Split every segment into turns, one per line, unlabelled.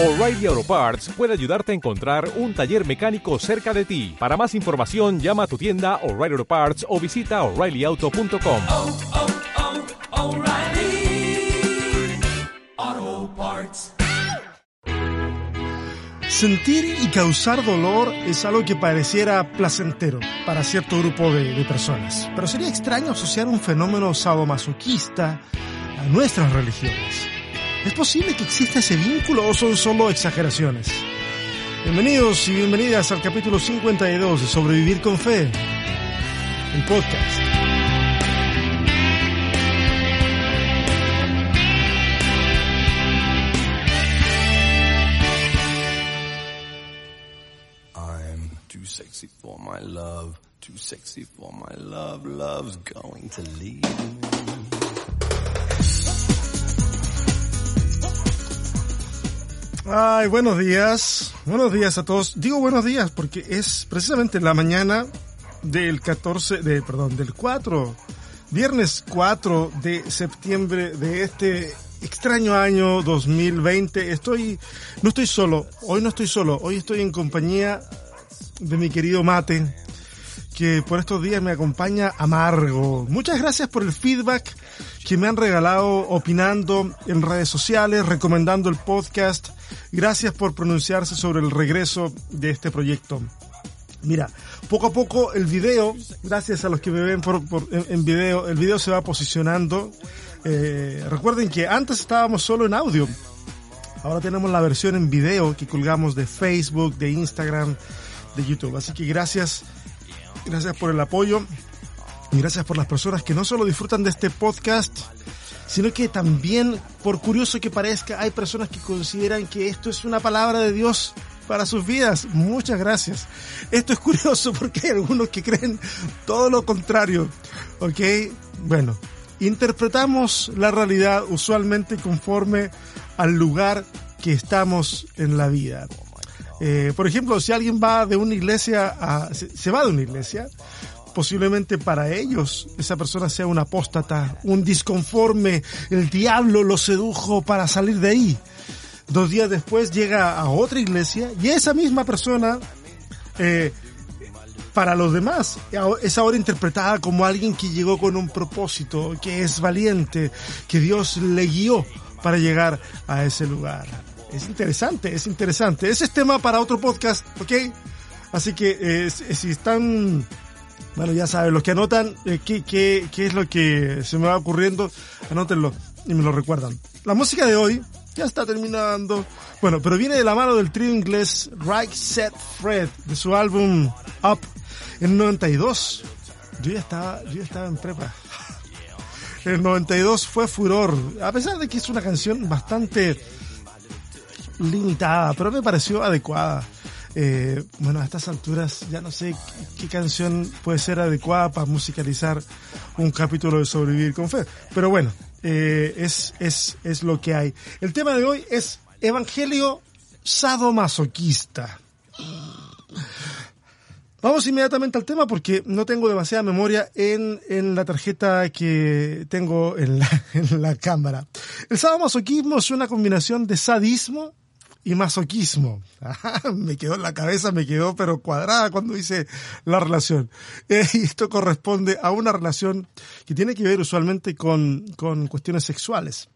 O'Reilly Auto Parts puede ayudarte a encontrar un taller mecánico cerca de ti. Para más información, llama a tu tienda O'Reilly Auto Parts o visita oreillyauto.com.
oh, oh, O'Reilly Auto Parts.
Sentir y causar dolor es algo que pareciera placentero para cierto grupo de, de personas, pero sería extraño asociar un fenómeno sadomasoquista a nuestras religiones. ¿Es posible que exista ese vínculo o son solo exageraciones? Bienvenidos y bienvenidas al capítulo 52 de Sobrevivir con Fe, el podcast.
I'm too sexy for my love, too sexy for my love, love's going to leave me.
Ay, buenos días. Buenos días a todos. Digo buenos días porque es precisamente la mañana del 14, de, perdón, del 4, viernes 4 de septiembre de este extraño año 2020. Estoy, no estoy solo. Hoy no estoy solo. Hoy estoy en compañía de mi querido Mate, que por estos días me acompaña amargo. Muchas gracias por el feedback que me han regalado opinando en redes sociales, recomendando el podcast. Gracias por pronunciarse sobre el regreso de este proyecto. Mira, poco a poco el video, gracias a los que me ven por, en video, el video se va posicionando. Eh, recuerden que antes estábamos solo en audio. Ahora tenemos la versión en video que colgamos de Facebook, de Instagram, de YouTube. Así que gracias, gracias por el apoyo y gracias por las personas que no solo disfrutan de este podcast, sino que también, por curioso que parezca, hay personas que consideran que esto es una palabra de Dios para sus vidas. Muchas gracias. Esto es curioso porque hay algunos que creen todo lo contrario. ¿Ok? Bueno, interpretamos la realidad usualmente conforme al lugar que estamos en la vida. Eh, por ejemplo, si alguien va de una iglesia se va de una iglesia, posiblemente para ellos esa persona sea un apóstata, un disconforme, el diablo lo sedujo para salir de ahí. Dos días después llega a otra iglesia y esa misma persona, eh, para los demás, es ahora interpretada como alguien que llegó con un propósito, que es valiente, que Dios le guió para llegar a ese lugar. Es interesante, es interesante. Ese es tema para otro podcast, ¿ok? Así que eh, si si están bueno, ya saben, los que anotan eh, qué, qué, qué es lo que se me va ocurriendo, anótenlo y me lo recuerdan. La música de hoy ya está terminando. Bueno, pero viene de la mano del trío inglés Right Set Fred, de su álbum Up en 92. Yo ya estaba, yo ya estaba en prepa. El 92 fue furor, a pesar de que es una canción bastante limitada, pero me pareció adecuada. Eh, bueno, a estas alturas ya no sé qué, qué canción puede ser adecuada para musicalizar un capítulo de Sobrevivir con Fe. Pero bueno, eh, es, es, es lo que hay. El tema de hoy es Evangelio sadomasoquista. Vamos inmediatamente al tema porque no tengo demasiada memoria en, en la tarjeta que tengo en la, en la cámara. El sadomasoquismo es una combinación de sadismo y masoquismo. Ajá, me quedó en la cabeza, me quedó pero cuadrada cuando hice la relación. Eh, y esto corresponde a una relación que tiene que ver usualmente con, con cuestiones sexuales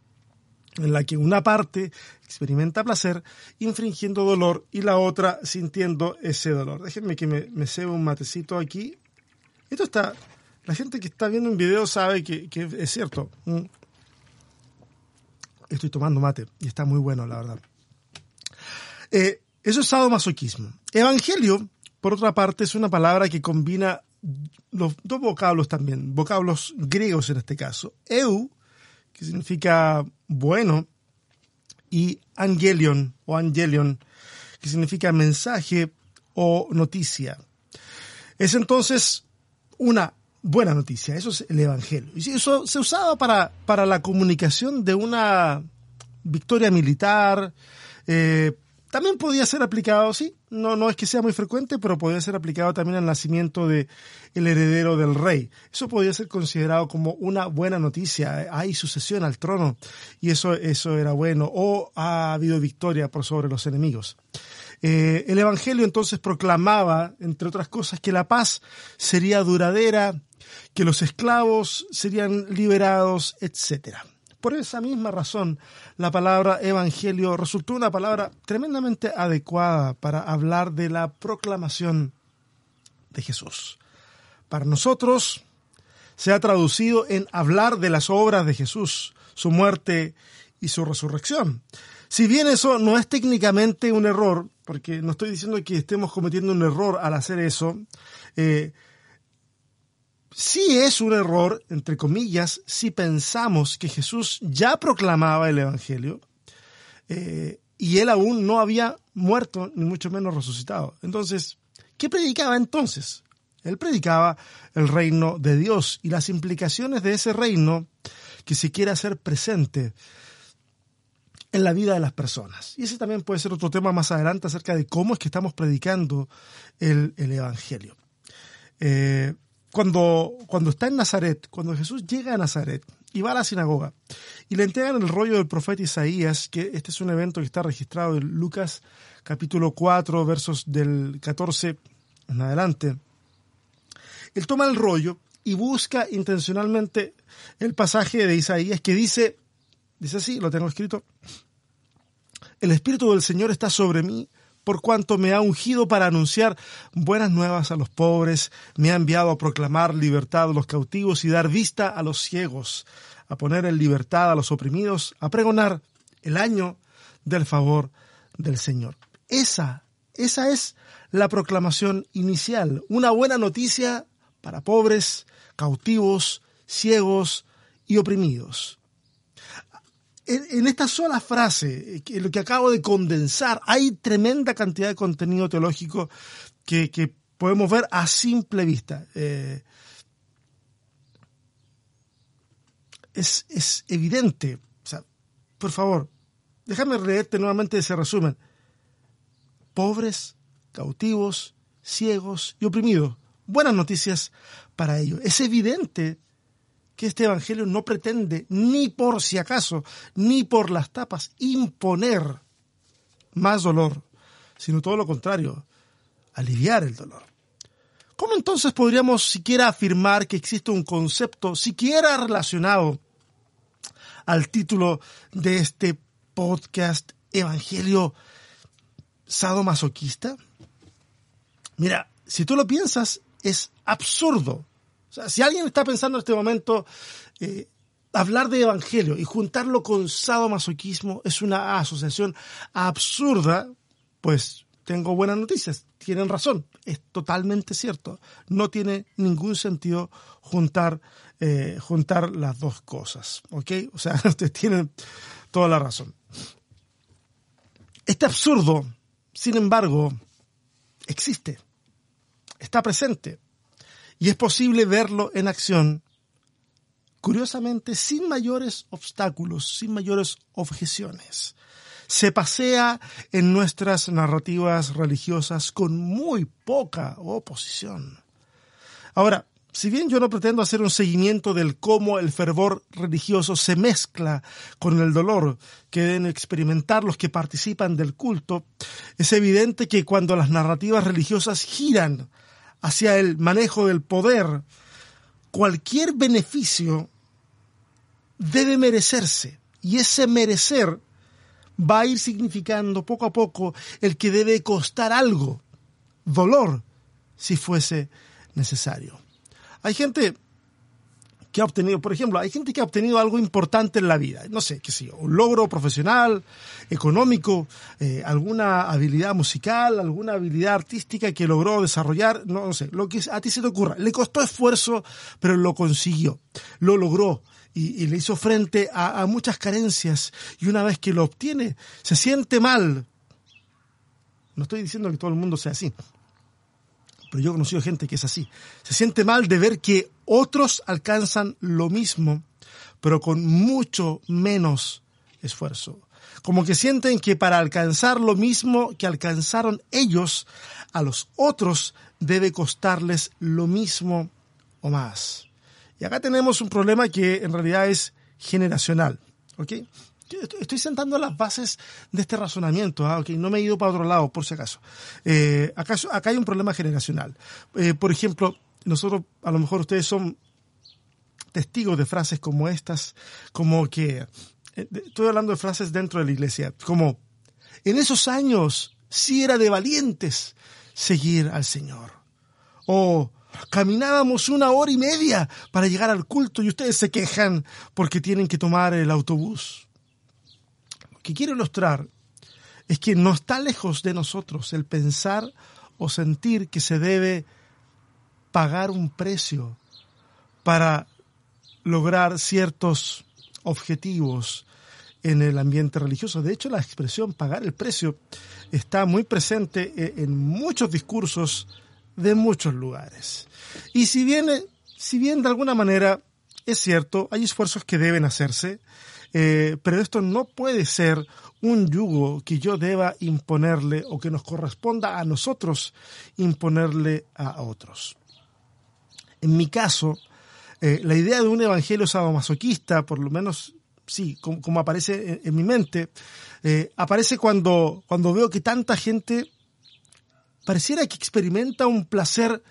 en la que una parte experimenta placer infringiendo dolor y la otra sintiendo ese dolor. Déjenme que me, me un matecito aquí. Esto está, la gente que está viendo un video sabe que, que es cierto. Mm. Estoy tomando mate y está muy bueno, la verdad. Eh, eso es sadomasoquismo. Evangelio, por otra parte, es una palabra que combina los dos vocablos también, vocablos griegos en este caso. Eu, que significa bueno, y angelion o angelion, que significa mensaje o noticia. Es entonces una buena noticia, eso es el Evangelio. Y eso se usaba para, para la comunicación de una victoria militar, eh, también podía ser aplicado, sí, no, no es que sea muy frecuente, pero podía ser aplicado también al nacimiento de el heredero del rey. Eso podía ser considerado como una buena noticia. Hay sucesión al trono y eso, eso era bueno. O ha habido victoria por sobre los enemigos. Eh, el Evangelio entonces proclamaba, entre otras cosas, que la paz sería duradera, que los esclavos serían liberados, etcétera. Por esa misma razón, la palabra evangelio resultó una palabra tremendamente adecuada para hablar de la proclamación de Jesús. Para nosotros se ha traducido en hablar de las obras de Jesús, su muerte y su resurrección. Si bien eso no es técnicamente un error, porque no estoy diciendo que estemos cometiendo un error al hacer eso, eh, sí es un error, entre comillas, si pensamos que Jesús ya proclamaba el Evangelio eh, y él aún no había muerto, ni mucho menos resucitado. Entonces, ¿qué predicaba entonces? Él predicaba el reino de Dios y las implicaciones de ese reino que se quiere hacer presente en la vida de las personas. Y ese también puede ser otro tema más adelante acerca de cómo es que estamos predicando el, Evangelio. Eh, cuando, cuando está en Nazaret, cuando Jesús llega a Nazaret y va a la sinagoga y le entregan el rollo del profeta Isaías, que este es un evento que está registrado en Lucas capítulo 4, versos del 14 en adelante, él toma el rollo y busca intencionalmente el pasaje de Isaías que dice, dice así, lo tengo escrito, el Espíritu del Señor está sobre mí por cuanto me ha ungido para anunciar buenas nuevas a los pobres, me ha enviado a proclamar libertad a los cautivos y dar vista a los ciegos, a poner en libertad a los oprimidos, a pregonar el año del favor del Señor. Esa, esa es la proclamación inicial, una buena noticia para pobres, cautivos, ciegos y oprimidos en, esta sola frase, eh, lo que acabo de condensar, hay tremenda cantidad de contenido teológico que, podemos ver a simple vista. Eh, es, es, evidente. O sea, por favor, déjame leerte nuevamente ese resumen. Pobres, cautivos, ciegos y oprimidos. Buenas noticias para ellos. Es evidente que este Evangelio no pretende, ni por si acaso, ni por las tapas, imponer más dolor, sino todo lo contrario, aliviar el dolor. ¿Cómo entonces podríamos siquiera afirmar que existe un concepto siquiera relacionado al título de este podcast Evangelio sadomasoquista? Mira, si tú lo piensas, es absurdo o sea, si alguien está pensando en este momento eh, hablar de evangelio y juntarlo con sadomasoquismo es una asociación absurda, pues tengo buenas noticias. Tienen razón, es totalmente cierto. No tiene ningún sentido juntar, eh, juntar las dos cosas, ¿ok? O sea, ustedes tienen toda la razón. Este absurdo, sin embargo, existe, está presente y es posible verlo en acción, curiosamente, sin mayores obstáculos, sin mayores objeciones. Se pasea en nuestras narrativas religiosas con muy poca oposición. Ahora, si bien yo no pretendo hacer un seguimiento del cómo el fervor religioso se mezcla con el dolor que deben experimentar los que participan del culto, es evidente que cuando las narrativas religiosas giran hacia el manejo del poder, cualquier beneficio debe merecerse. Y ese merecer va a ir significando poco a poco el que debe costar algo, dolor, si fuese necesario. Hay gente que ha obtenido, por ejemplo, hay gente que ha obtenido algo importante en la vida, no sé, qué sé yo, un logro profesional, económico, eh, alguna habilidad musical, alguna habilidad artística que logró desarrollar, no, sé, lo que a ti se te ocurra. Le costó esfuerzo, pero lo consiguió, lo logró. Y, le hizo frente a muchas carencias y una vez que lo obtiene se siente mal. No estoy diciendo que todo el mundo sea así, pero yo he conocido gente que es así. Se siente mal de ver que otros alcanzan lo mismo, pero con mucho menos esfuerzo. Como que sienten que para alcanzar lo mismo que alcanzaron ellos, a los otros debe costarles lo mismo o más. Y acá tenemos un problema que en realidad es generacional. ¿ok? Estoy sentando las bases de este razonamiento, ¿ah? No me he ido para otro lado, por si acaso. Eh, acá, hay un problema generacional. Eh, por ejemplo, nosotros, a lo mejor ustedes son testigos de frases como estas, como que, eh, estoy hablando de frases dentro de la iglesia, como, en esos años sí era de valientes seguir al Señor. O caminábamos una hora y media para llegar al culto y ustedes se quejan porque tienen que tomar el autobús. Que quiero ilustrar es que no está lejos de nosotros el pensar o sentir que se debe pagar un precio para lograr ciertos objetivos en el ambiente religioso. De hecho, la expresión pagar el precio está muy presente eh, en muchos discursos de muchos lugares. Y si bien, si bien de alguna manera es cierto, hay esfuerzos que deben hacerse, eh, pero esto no puede ser un yugo que yo deba imponerle o que nos corresponda a nosotros imponerle a otros. En mi caso, eh, la idea de un evangelio sadomasoquista, por lo menos sí, como, aparece en, en mi mente, eh, aparece cuando, cuando veo que tanta gente pareciera que experimenta un placer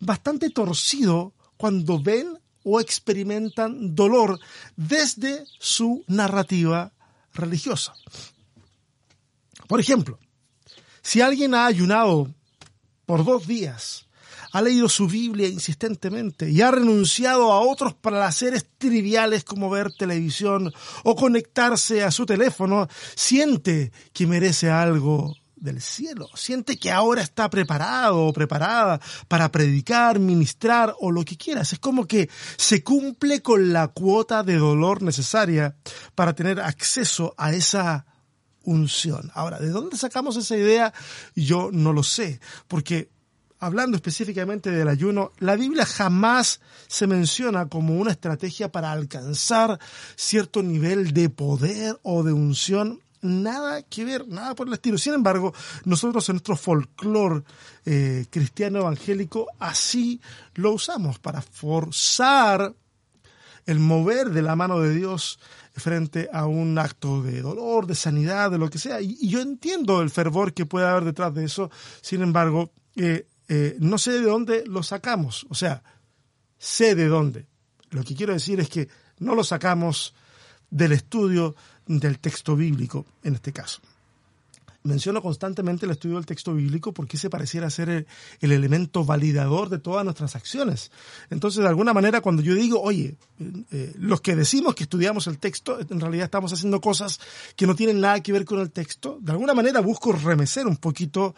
bastante torcido cuando ven o experimentan dolor desde su narrativa religiosa. Por ejemplo, si alguien ha ayunado por dos días, ha leído su Biblia insistentemente y ha renunciado a otros placeres triviales como ver televisión o conectarse a su teléfono, siente que merece algo del cielo, siente que ahora está preparado o preparada para predicar, ministrar o lo que quieras. Es como que se cumple con la cuota de dolor necesaria para tener acceso a esa unción. Ahora, ¿de dónde sacamos esa idea? Yo no lo sé, porque hablando específicamente del ayuno, la Biblia jamás se menciona como una estrategia para alcanzar cierto nivel de poder o de unción. Nada que ver, nada por el estilo. Sin embargo, nosotros en nuestro folclore eh, cristiano evangélico así lo usamos para forzar el mover de la mano de Dios frente a un acto de dolor, de sanidad, de lo que sea. Y, yo entiendo el fervor que puede haber detrás de eso. Sin embargo, eh, eh, no sé de dónde lo sacamos. O sea, sé de dónde. Lo que quiero decir es que no lo sacamos del estudio del texto bíblico, en este caso. Menciono constantemente el estudio del texto bíblico porque ese pareciera ser el, el, elemento validador de todas nuestras acciones. Entonces, de alguna manera, cuando yo digo, oye, eh, los que decimos que estudiamos el texto, en realidad estamos haciendo cosas que no tienen nada que ver con el texto, de alguna manera busco remecer un poquito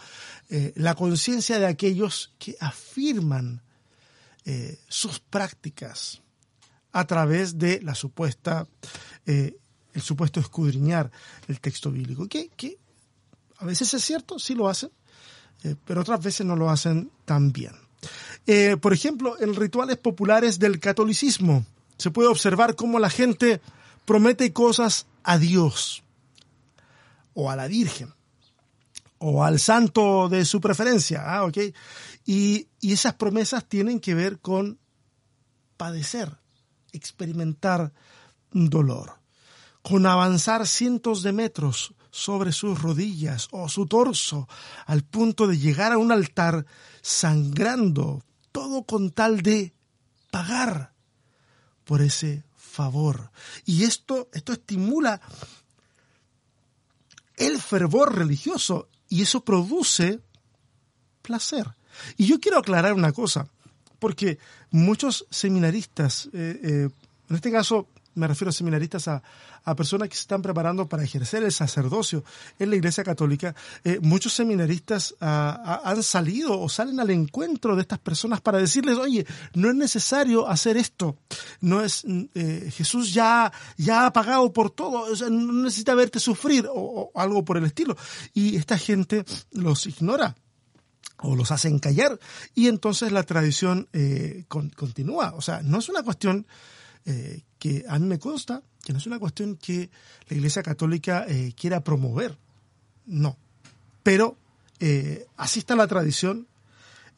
eh, la conciencia de aquellos que afirman eh, sus prácticas a través de la supuesta, eh, el supuesto escudriñar el texto bíblico. Que, que a veces es cierto, sí lo hacen, eh, pero otras veces no lo hacen tan bien. Eh, por ejemplo, en rituales populares del catolicismo se puede observar cómo la gente promete cosas a Dios o a la Virgen o al santo de su preferencia, ¿ah? Y, y esas promesas tienen que ver con padecer, experimentar dolor, con avanzar cientos de metros sobre sus rodillas o su torso al punto de llegar a un altar sangrando, todo con tal de pagar por ese favor. Y esto, esto estimula el fervor religioso y eso produce placer. Y yo quiero aclarar una cosa, porque muchos seminaristas, eh, eh, en este caso me refiero a seminaristas, a, a, personas que se están preparando para ejercer el sacerdocio en la Iglesia Católica, eh, muchos seminaristas a, a, han salido o salen al encuentro de estas personas para decirles, oye, no es necesario hacer esto, no es eh, Jesús ya, ya ha pagado por todo, no necesita verte sufrir o, algo por el estilo. Y esta gente los ignora o los hacen callar y entonces la tradición eh, con, continúa. O sea, no es una cuestión eh, que a mí me consta que no es una cuestión que la Iglesia Católica eh, quiera promover, no. Pero eh, así está la tradición.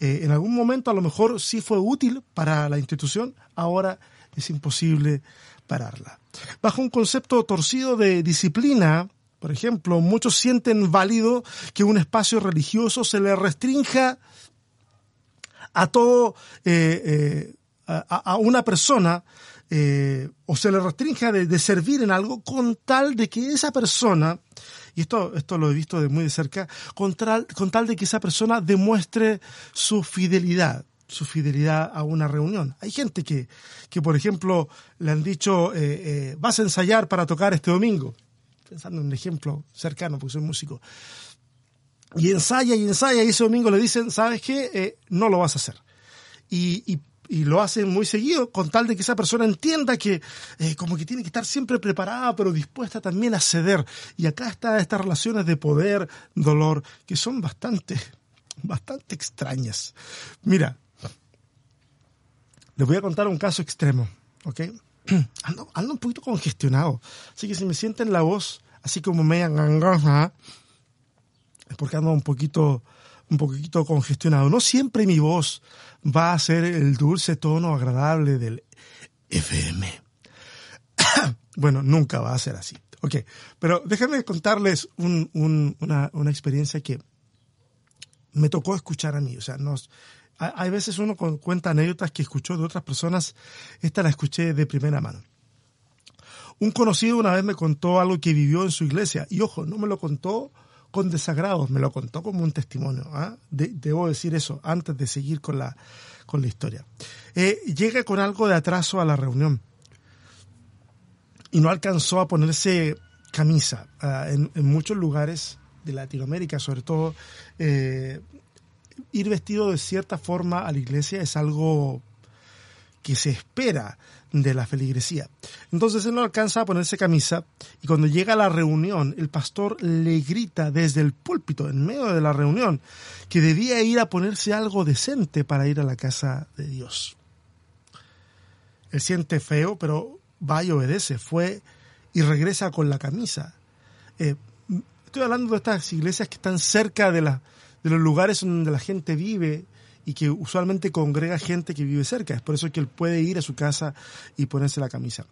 Eh, en algún momento a lo mejor sí fue útil para la institución, ahora es imposible pararla. Bajo un concepto torcido de disciplina, por ejemplo, muchos sienten válido que un espacio religioso se le restrinja a todo, a una persona, eh, o se le restrinja de, servir en algo con tal de que esa persona, y esto, esto lo he visto de muy de cerca, con tal, con tal de que esa persona demuestre su fidelidad su fidelidad a una reunión. Hay gente que, que por ejemplo, le han dicho, eh, eh, vas a ensayar para tocar este domingo. Pensando en un ejemplo cercano, porque soy músico. Y ensaya y ensaya y ese domingo le dicen, ¿sabes qué? No lo vas a hacer. Y, y, y, lo hacen muy seguido con tal de que esa persona entienda que eh, como que tiene que estar siempre preparada, pero dispuesta también a ceder. Y acá están estas relaciones de poder, dolor, que son bastante, bastante extrañas. Mira, les voy a contar un caso extremo, ¿ok? Ando, un poquito congestionado, así que si me sienten la voz así como media gangosa, es porque ando un poquito, un poquito congestionado. No siempre mi voz va a ser el dulce tono agradable del FM. bueno, nunca va a ser así. Ok, pero déjenme contarles un, un, una, una experiencia que me tocó escuchar a mí. O sea, nos, hay veces uno cuenta anécdotas que escuchó de otras personas, esta la escuché de primera mano. Un conocido una vez me contó algo que vivió en su iglesia, y ojo, no me lo contó con desagrados, me lo contó como un testimonio. ¿eh? De, debo decir eso antes de seguir con la, con la historia. Eh, llega con algo de atraso a la reunión y no alcanzó a ponerse camisa. En, en, muchos lugares de Latinoamérica, sobre todo, eh, ir vestido de cierta forma a la iglesia es algo que se espera de la feligresía. Entonces él no alcanza a ponerse camisa y cuando llega a la reunión el pastor le grita desde el púlpito, en medio de la reunión, que debía ir a ponerse algo decente para ir a la casa de Dios. Él siente feo, pero va y obedece, fue y regresa con la camisa. Eh, estoy hablando de estas iglesias que están cerca de la, de los lugares donde la gente vive y que usualmente congrega gente que vive cerca. Es por eso que él puede ir a su casa y ponerse la camisa.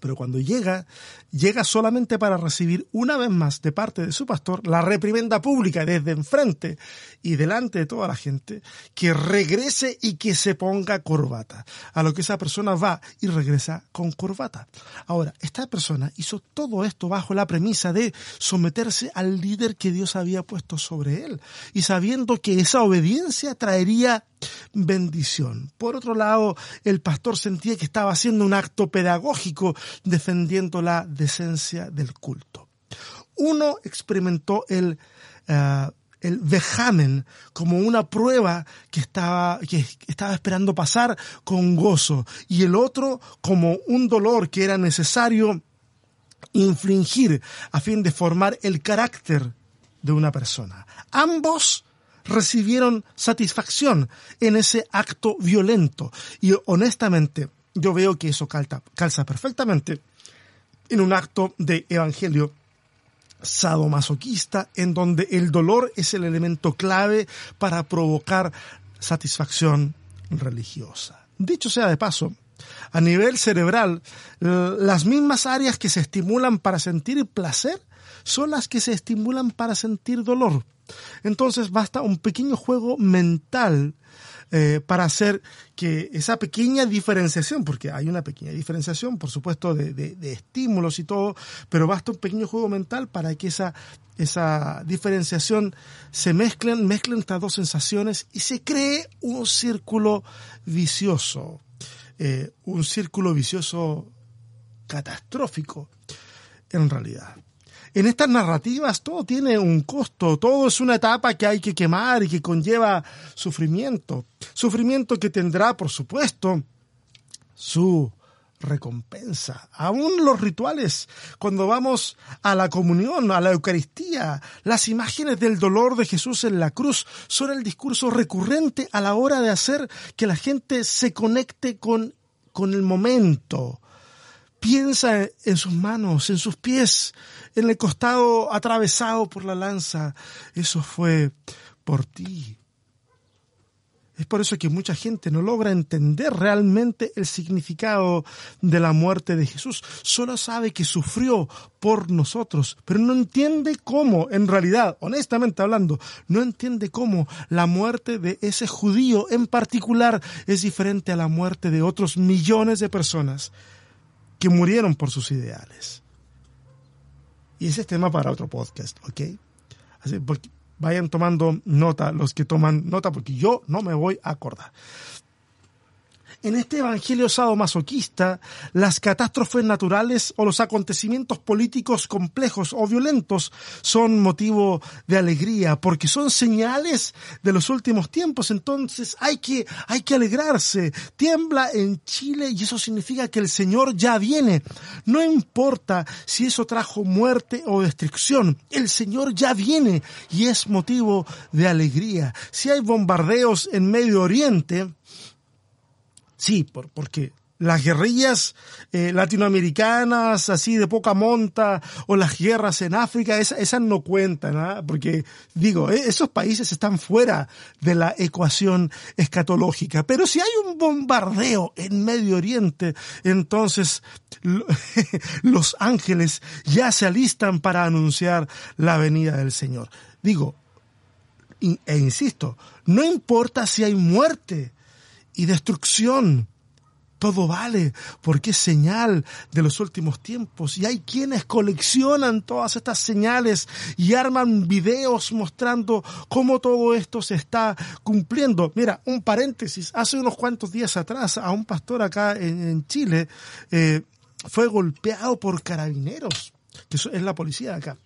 Pero cuando llega, llega solamente para recibir una vez más de parte de su pastor la reprimenda pública desde enfrente y delante de toda la gente que regrese y que se ponga corbata. A lo que esa persona va y regresa con corbata. Ahora, esta persona hizo todo esto bajo la premisa de someterse al líder que Dios había puesto sobre él y sabiendo que esa obediencia traería bendición. Por otro lado, el pastor sentía que estaba haciendo un acto pedagógico defendiendo la decencia del culto. Uno experimentó el, uh, el vejamen como una prueba que estaba, que estaba esperando pasar con gozo y el otro como un dolor que era necesario infligir a fin de formar el carácter de una persona. Ambos recibieron satisfacción en ese acto violento. Y honestamente, yo veo que eso calza, calza perfectamente en un acto de evangelio sadomasoquista en donde el dolor es el elemento clave para provocar satisfacción religiosa. Dicho sea de paso, a nivel cerebral, las mismas áreas que se estimulan para sentir placer son las que se estimulan para sentir dolor. Entonces basta un pequeño juego mental eh, para hacer que esa pequeña diferenciación, porque hay una pequeña diferenciación, por supuesto, de, de, estímulos y todo, pero basta un pequeño juego mental para que esa, esa diferenciación se mezclen, mezclen estas dos sensaciones y se cree un círculo vicioso, eh, un círculo vicioso catastrófico en realidad en estas narrativas todo tiene un costo, todo es una etapa que hay que quemar y que conlleva sufrimiento. Sufrimiento que tendrá, por supuesto, su recompensa. Aún los rituales, cuando vamos a la comunión, a la Eucaristía, las imágenes del dolor de Jesús en la cruz son el discurso recurrente a la hora de hacer que la gente se conecte con, con el momento. Piensa en sus manos, en sus pies, en el costado atravesado por la lanza. Eso fue por ti. Es por eso que mucha gente no logra entender realmente el significado de la muerte de Jesús. Solo sabe que sufrió por nosotros, pero no entiende cómo, en realidad, honestamente hablando, no entiende cómo la muerte de ese judío en particular es diferente a la muerte de otros millones de personas que murieron por sus ideales. Y ese es tema para otro podcast, ¿ok? Así, porque vayan tomando nota los que toman nota, porque yo no me voy a acordar. En este evangelio sadomasoquista, las catástrofes naturales o los acontecimientos políticos complejos o violentos son motivo de alegría porque son señales de los últimos tiempos. Entonces hay que, hay que alegrarse. Tiembla en Chile y eso significa que el Señor ya viene. No importa si eso trajo muerte o destrucción. El Señor ya viene y es motivo de alegría. Si hay bombardeos en Medio Oriente, Sí, por, porque las guerrillas eh, latinoamericanas, así de poca monta, o las guerras en África, esas, no cuentan, ¿ah? porque digo, eh, esos países están fuera de la ecuación escatológica. Pero si hay un bombardeo en Medio Oriente, entonces los ángeles ya se alistan para anunciar la venida del Señor. Digo, e insisto, no importa si hay muerte, y destrucción. Todo vale porque es señal de los últimos tiempos y hay quienes coleccionan todas estas señales y arman videos mostrando cómo todo esto se está cumpliendo. Mira, un paréntesis, hace unos cuantos días atrás a un pastor acá en, Chile eh, fue golpeado por carabineros, que es la policía de acá.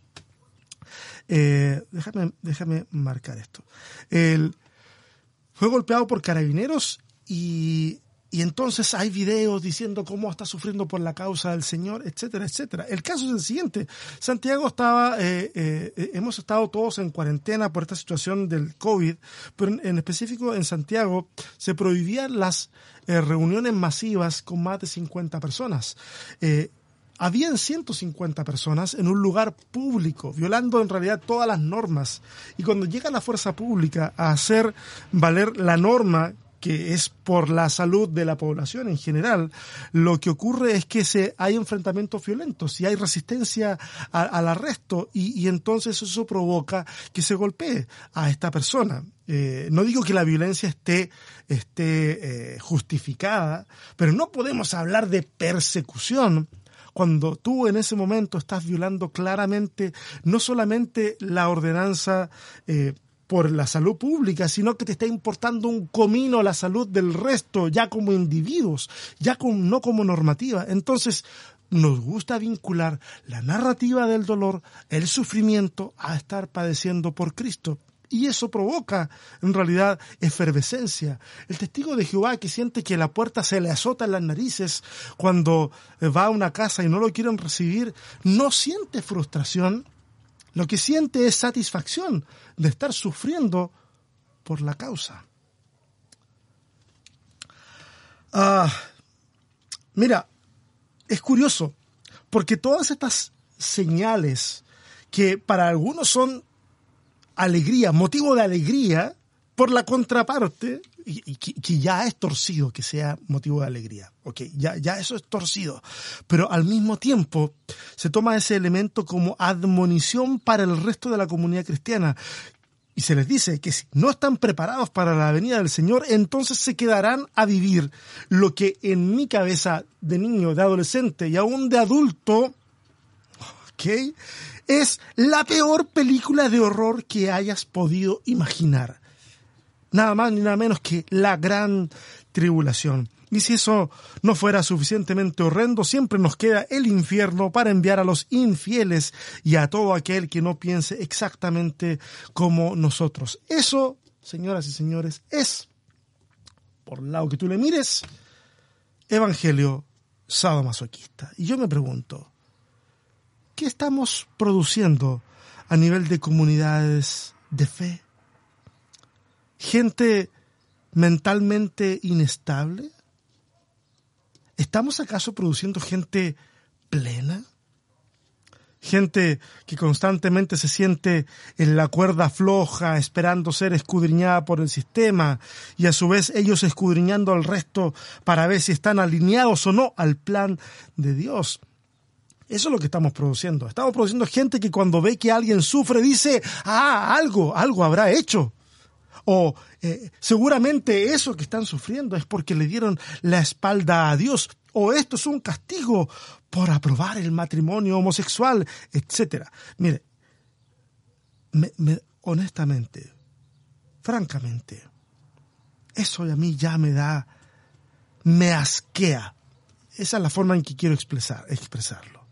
Eh, déjame, déjame marcar esto. fue golpeado por carabineros y, y entonces hay videos diciendo cómo está sufriendo por la causa del Señor, etcétera, etcétera. El caso es el siguiente. Santiago estaba, eh, eh, hemos estado todos en cuarentena por esta situación del COVID, pero en, específico en Santiago se prohibían las eh, reuniones masivas con más de 50 personas. Habían 150 personas en un lugar público, violando en realidad todas las normas. Y cuando llega la fuerza pública a hacer valer la norma que es por la salud de la población en general, lo que ocurre es que se, hay enfrentamientos violentos y hay resistencia al arresto y, entonces eso provoca que se golpee a esta persona. Eh, no digo que la violencia esté, esté eh, justificada, pero no podemos hablar de persecución cuando tú en ese momento estás violando claramente no solamente la ordenanza eh, por la salud pública, sino que te está importando un comino la salud del resto, ya como individuos, ya no como normativa. Entonces, nos gusta vincular la narrativa del dolor, el sufrimiento, a estar padeciendo por Cristo. Y eso provoca, en realidad, efervescencia. El testigo de Jehová que siente que la puerta se le azota en las narices cuando va a una casa y no lo quieren recibir, no siente frustración, lo que siente es satisfacción de estar sufriendo por la causa. Ah, mira, es curioso, porque todas estas señales que para algunos son alegría, motivo de alegría, por la contraparte, y, que, ya es torcido que sea motivo de alegría, ok, ya, ya eso es torcido, pero al mismo tiempo se toma ese elemento como admonición para el resto de la comunidad cristiana. Y se les dice que si no están preparados para la venida del Señor, entonces se quedarán a vivir. Lo que en mi cabeza de niño, de adolescente y aún de adulto, ok, es la peor película de horror que hayas podido imaginar nada más ni nada menos que la gran tribulación. Y si eso no fuera suficientemente horrendo, siempre nos queda el infierno para enviar a los infieles y a todo aquel que no piense exactamente como nosotros. Eso, señoras y señores, es, por el lado que tú le mires, evangelio sadomasoquista. Y yo me pregunto, ¿qué estamos produciendo a nivel de comunidades de fe? Gente mentalmente inestable, ¿Estamos acaso produciendo gente plena? Gente que constantemente se siente en la cuerda floja, esperando ser escudriñada por el sistema, y a su vez ellos escudriñando al resto para ver si están alineados o no al plan de Dios. Eso es lo que estamos produciendo. Estamos produciendo gente que cuando ve que alguien sufre dice, ah, algo, algo habrá hecho. O eh, seguramente eso que están sufriendo es porque le dieron la espalda a Dios. O esto es un castigo por aprobar el matrimonio homosexual, etc. Mire, honestamente, francamente, eso a mí ya me da, me asquea. Esa es la forma en que quiero expresar, expresarlo.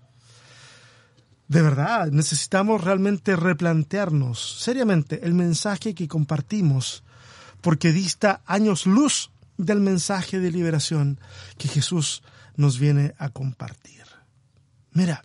De verdad, necesitamos realmente replantearnos seriamente el mensaje que compartimos, porque dista años luz del mensaje de liberación que Jesús nos viene a compartir. Mira,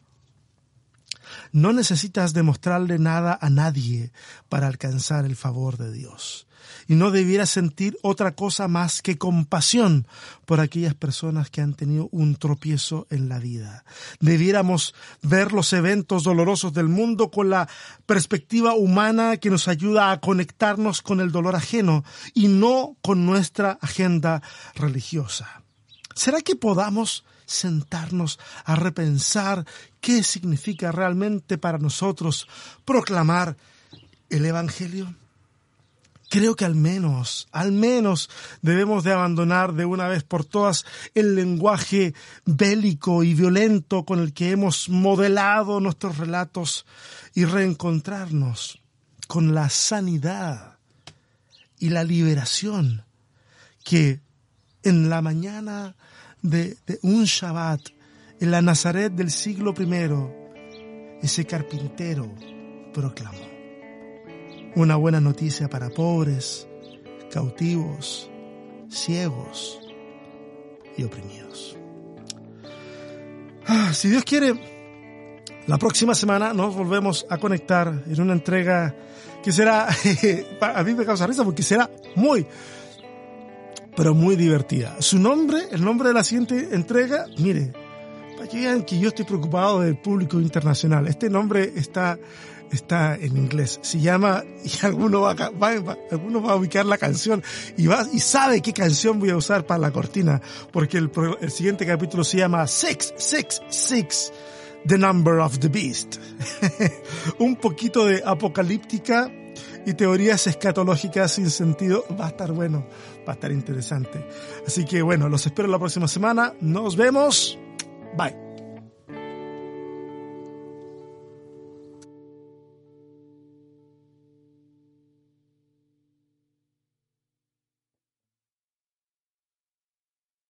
no necesitas demostrarle nada a nadie para alcanzar el favor de Dios y no debiera sentir otra cosa más que compasión por aquellas personas que han tenido un tropiezo en la vida. Debiéramos ver los eventos dolorosos del mundo con la perspectiva humana que nos ayuda a conectarnos con el dolor ajeno y no con nuestra agenda religiosa. ¿Será que podamos sentarnos a repensar qué significa realmente para nosotros proclamar el Evangelio? Creo que al menos, al menos debemos de abandonar de una vez por todas el lenguaje bélico y violento con el que hemos modelado nuestros relatos y reencontrarnos con la sanidad y la liberación que en la mañana de, un Shabbat, en la Nazaret del siglo I, ese carpintero proclamó una buena noticia para pobres, cautivos, ciegos y oprimidos. Ah, si Dios quiere, la próxima semana nos volvemos a conectar en una entrega que será, a mí me causa risa porque será muy, pero muy divertida. Su nombre, el nombre de la siguiente entrega, mire, para que vean que yo estoy preocupado del público internacional. Este nombre está está en inglés. Se llama, y alguno va, va, alguno va a ubicar la canción y va, y sabe qué canción voy a usar para la cortina, porque el, el siguiente capítulo se llama Six, Six, Six, The Number of the Beast. Un poquito de apocalíptica y teorías escatológicas sin sentido. Va a estar bueno, va a estar interesante. Así que bueno, los espero la próxima semana. Nos vemos. Bye.